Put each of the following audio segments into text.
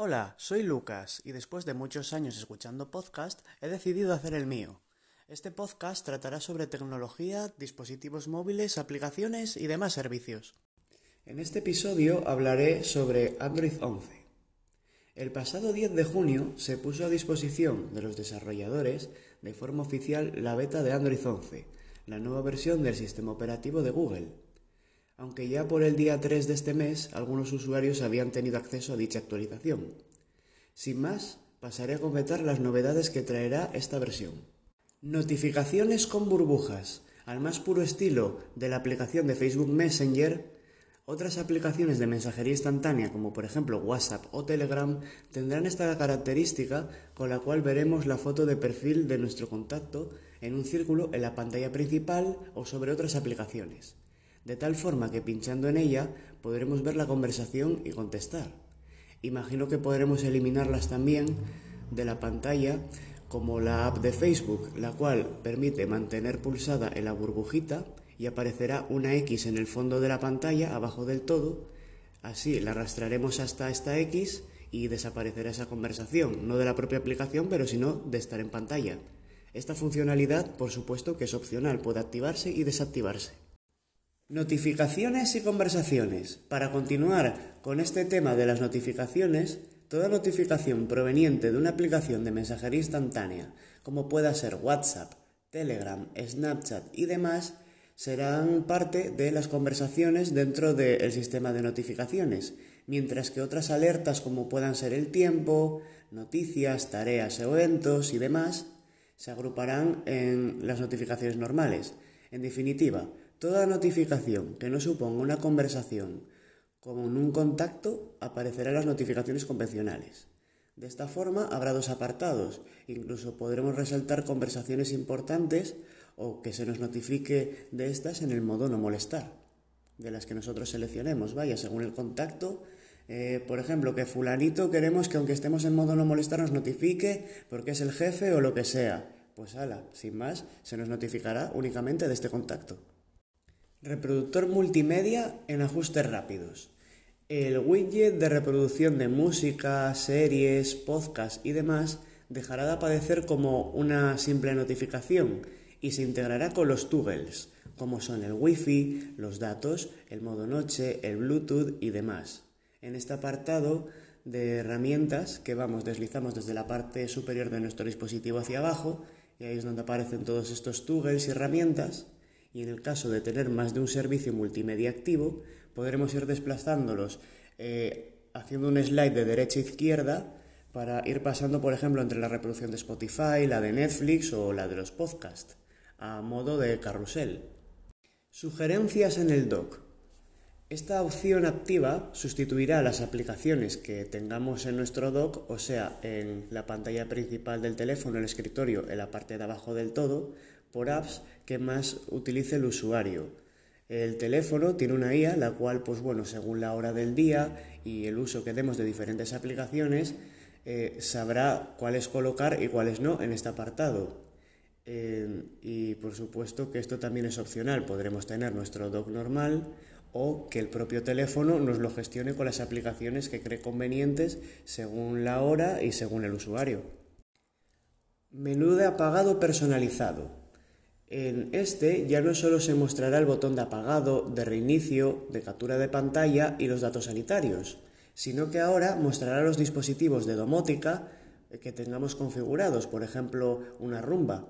Hola, soy Lucas y después de muchos años escuchando podcast he decidido hacer el mío. Este podcast tratará sobre tecnología, dispositivos móviles, aplicaciones y demás servicios. En este episodio hablaré sobre Android 11. El pasado 10 de junio se puso a disposición de los desarrolladores de forma oficial la beta de Android 11, la nueva versión del sistema operativo de Google aunque ya por el día 3 de este mes algunos usuarios habían tenido acceso a dicha actualización. Sin más, pasaré a comentar las novedades que traerá esta versión. Notificaciones con burbujas. Al más puro estilo de la aplicación de Facebook Messenger, otras aplicaciones de mensajería instantánea, como por ejemplo WhatsApp o Telegram, tendrán esta característica con la cual veremos la foto de perfil de nuestro contacto en un círculo en la pantalla principal o sobre otras aplicaciones de tal forma que pinchando en ella podremos ver la conversación y contestar. Imagino que podremos eliminarlas también de la pantalla como la app de Facebook, la cual permite mantener pulsada en la burbujita y aparecerá una X en el fondo de la pantalla, abajo del todo. Así la arrastraremos hasta esta X y desaparecerá esa conversación, no de la propia aplicación, pero sino de estar en pantalla. Esta funcionalidad, por supuesto, que es opcional, puede activarse y desactivarse. Notificaciones y conversaciones. Para continuar con este tema de las notificaciones, toda notificación proveniente de una aplicación de mensajería instantánea, como pueda ser WhatsApp, Telegram, Snapchat y demás, serán parte de las conversaciones dentro del sistema de notificaciones, mientras que otras alertas como puedan ser el tiempo, noticias, tareas eventos y demás, se agruparán en las notificaciones normales. En definitiva, Toda notificación que no suponga una conversación como en un contacto aparecerá en las notificaciones convencionales. De esta forma habrá dos apartados. Incluso podremos resaltar conversaciones importantes o que se nos notifique de estas en el modo no molestar, de las que nosotros seleccionemos, vaya, según el contacto. Eh, por ejemplo, que fulanito queremos que aunque estemos en modo no molestar nos notifique porque es el jefe o lo que sea. Pues ala, sin más, se nos notificará únicamente de este contacto. Reproductor multimedia en ajustes rápidos. El widget de reproducción de música, series, podcasts y demás dejará de aparecer como una simple notificación y se integrará con los toggles, como son el Wi-Fi, los datos, el modo noche, el Bluetooth y demás. En este apartado de herramientas que vamos deslizamos desde la parte superior de nuestro dispositivo hacia abajo y ahí es donde aparecen todos estos toggles y herramientas y en el caso de tener más de un servicio multimedia activo, podremos ir desplazándolos eh, haciendo un slide de derecha a izquierda para ir pasando, por ejemplo, entre la reproducción de Spotify, la de Netflix o la de los podcasts, a modo de carrusel. Sugerencias en el dock. Esta opción activa sustituirá las aplicaciones que tengamos en nuestro dock, o sea, en la pantalla principal del teléfono, el escritorio, en la parte de abajo del todo, por apps que más utilice el usuario. El teléfono tiene una IA, la cual, pues bueno, según la hora del día y el uso que demos de diferentes aplicaciones, eh, sabrá cuáles colocar y cuáles no en este apartado. Eh, y por supuesto que esto también es opcional. Podremos tener nuestro dock normal o que el propio teléfono nos lo gestione con las aplicaciones que cree convenientes según la hora y según el usuario. Menú de apagado personalizado. En este ya no solo se mostrará el botón de apagado, de reinicio, de captura de pantalla y los datos sanitarios, sino que ahora mostrará los dispositivos de domótica que tengamos configurados, por ejemplo, una rumba,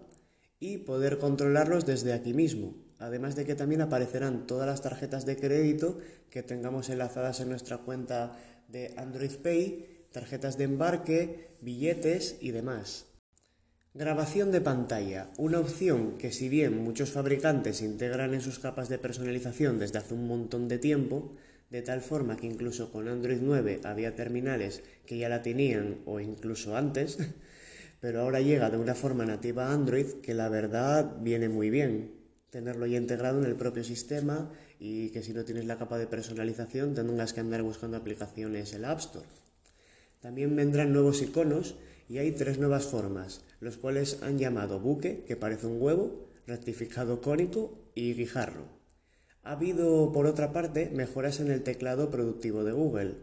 y poder controlarlos desde aquí mismo, además de que también aparecerán todas las tarjetas de crédito que tengamos enlazadas en nuestra cuenta de Android Pay, tarjetas de embarque, billetes y demás. Grabación de pantalla, una opción que si bien muchos fabricantes integran en sus capas de personalización desde hace un montón de tiempo, de tal forma que incluso con Android 9 había terminales que ya la tenían o incluso antes, pero ahora llega de una forma nativa a Android que la verdad viene muy bien tenerlo ya integrado en el propio sistema y que si no tienes la capa de personalización tengas que andar buscando aplicaciones en la App Store. También vendrán nuevos iconos y hay tres nuevas formas, los cuales han llamado buque, que parece un huevo, rectificado cónico y guijarro. Ha habido, por otra parte, mejoras en el teclado productivo de Google.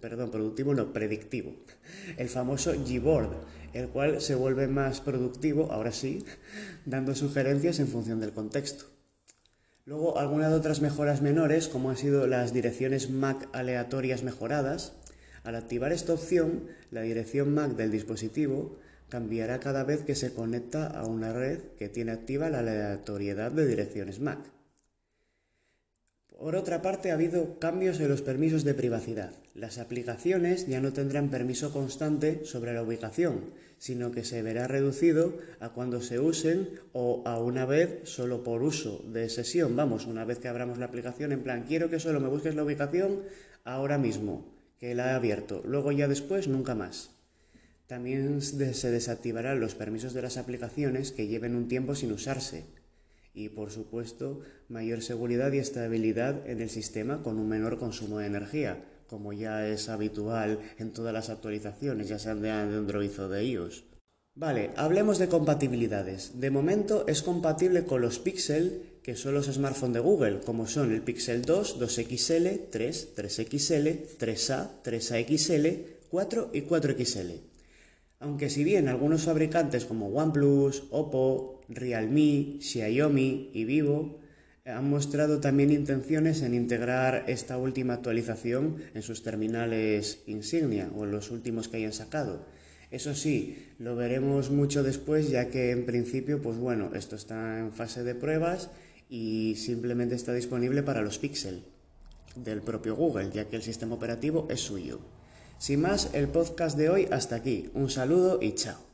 perdón, productivo no, predictivo. El famoso Gboard, el cual se vuelve más productivo, ahora sí, dando sugerencias en función del contexto. Luego, algunas de otras mejoras menores, como han sido las direcciones MAC aleatorias mejoradas. Al activar esta opción, la dirección MAC del dispositivo cambiará cada vez que se conecta a una red que tiene activa la aleatoriedad de direcciones MAC. Por otra parte, ha habido cambios en los permisos de privacidad. Las aplicaciones ya no tendrán permiso constante sobre la ubicación, sino que se verá reducido a cuando se usen o a una vez solo por uso de sesión. Vamos, una vez que abramos la aplicación, en plan, quiero que solo me busques la ubicación ahora mismo, que la he abierto. Luego ya después, nunca más. También se desactivarán los permisos de las aplicaciones que lleven un tiempo sin usarse. Y por supuesto, mayor seguridad y estabilidad en el sistema con un menor consumo de energía, como ya es habitual en todas las actualizaciones, ya sean de Android o de iOS. Vale, hablemos de compatibilidades. De momento es compatible con los Pixel, que son los smartphones de Google, como son el Pixel 2, 2XL, 3, 3XL, 3A, 3AXL, 4 y 4XL. Aunque si bien algunos fabricantes como OnePlus, Oppo, Realme, Xiaomi y Vivo han mostrado también intenciones en integrar esta última actualización en sus terminales insignia o en los últimos que hayan sacado. Eso sí, lo veremos mucho después ya que en principio, pues bueno, esto está en fase de pruebas y simplemente está disponible para los Pixel del propio Google, ya que el sistema operativo es suyo. Sin más, el podcast de hoy hasta aquí. Un saludo y chao.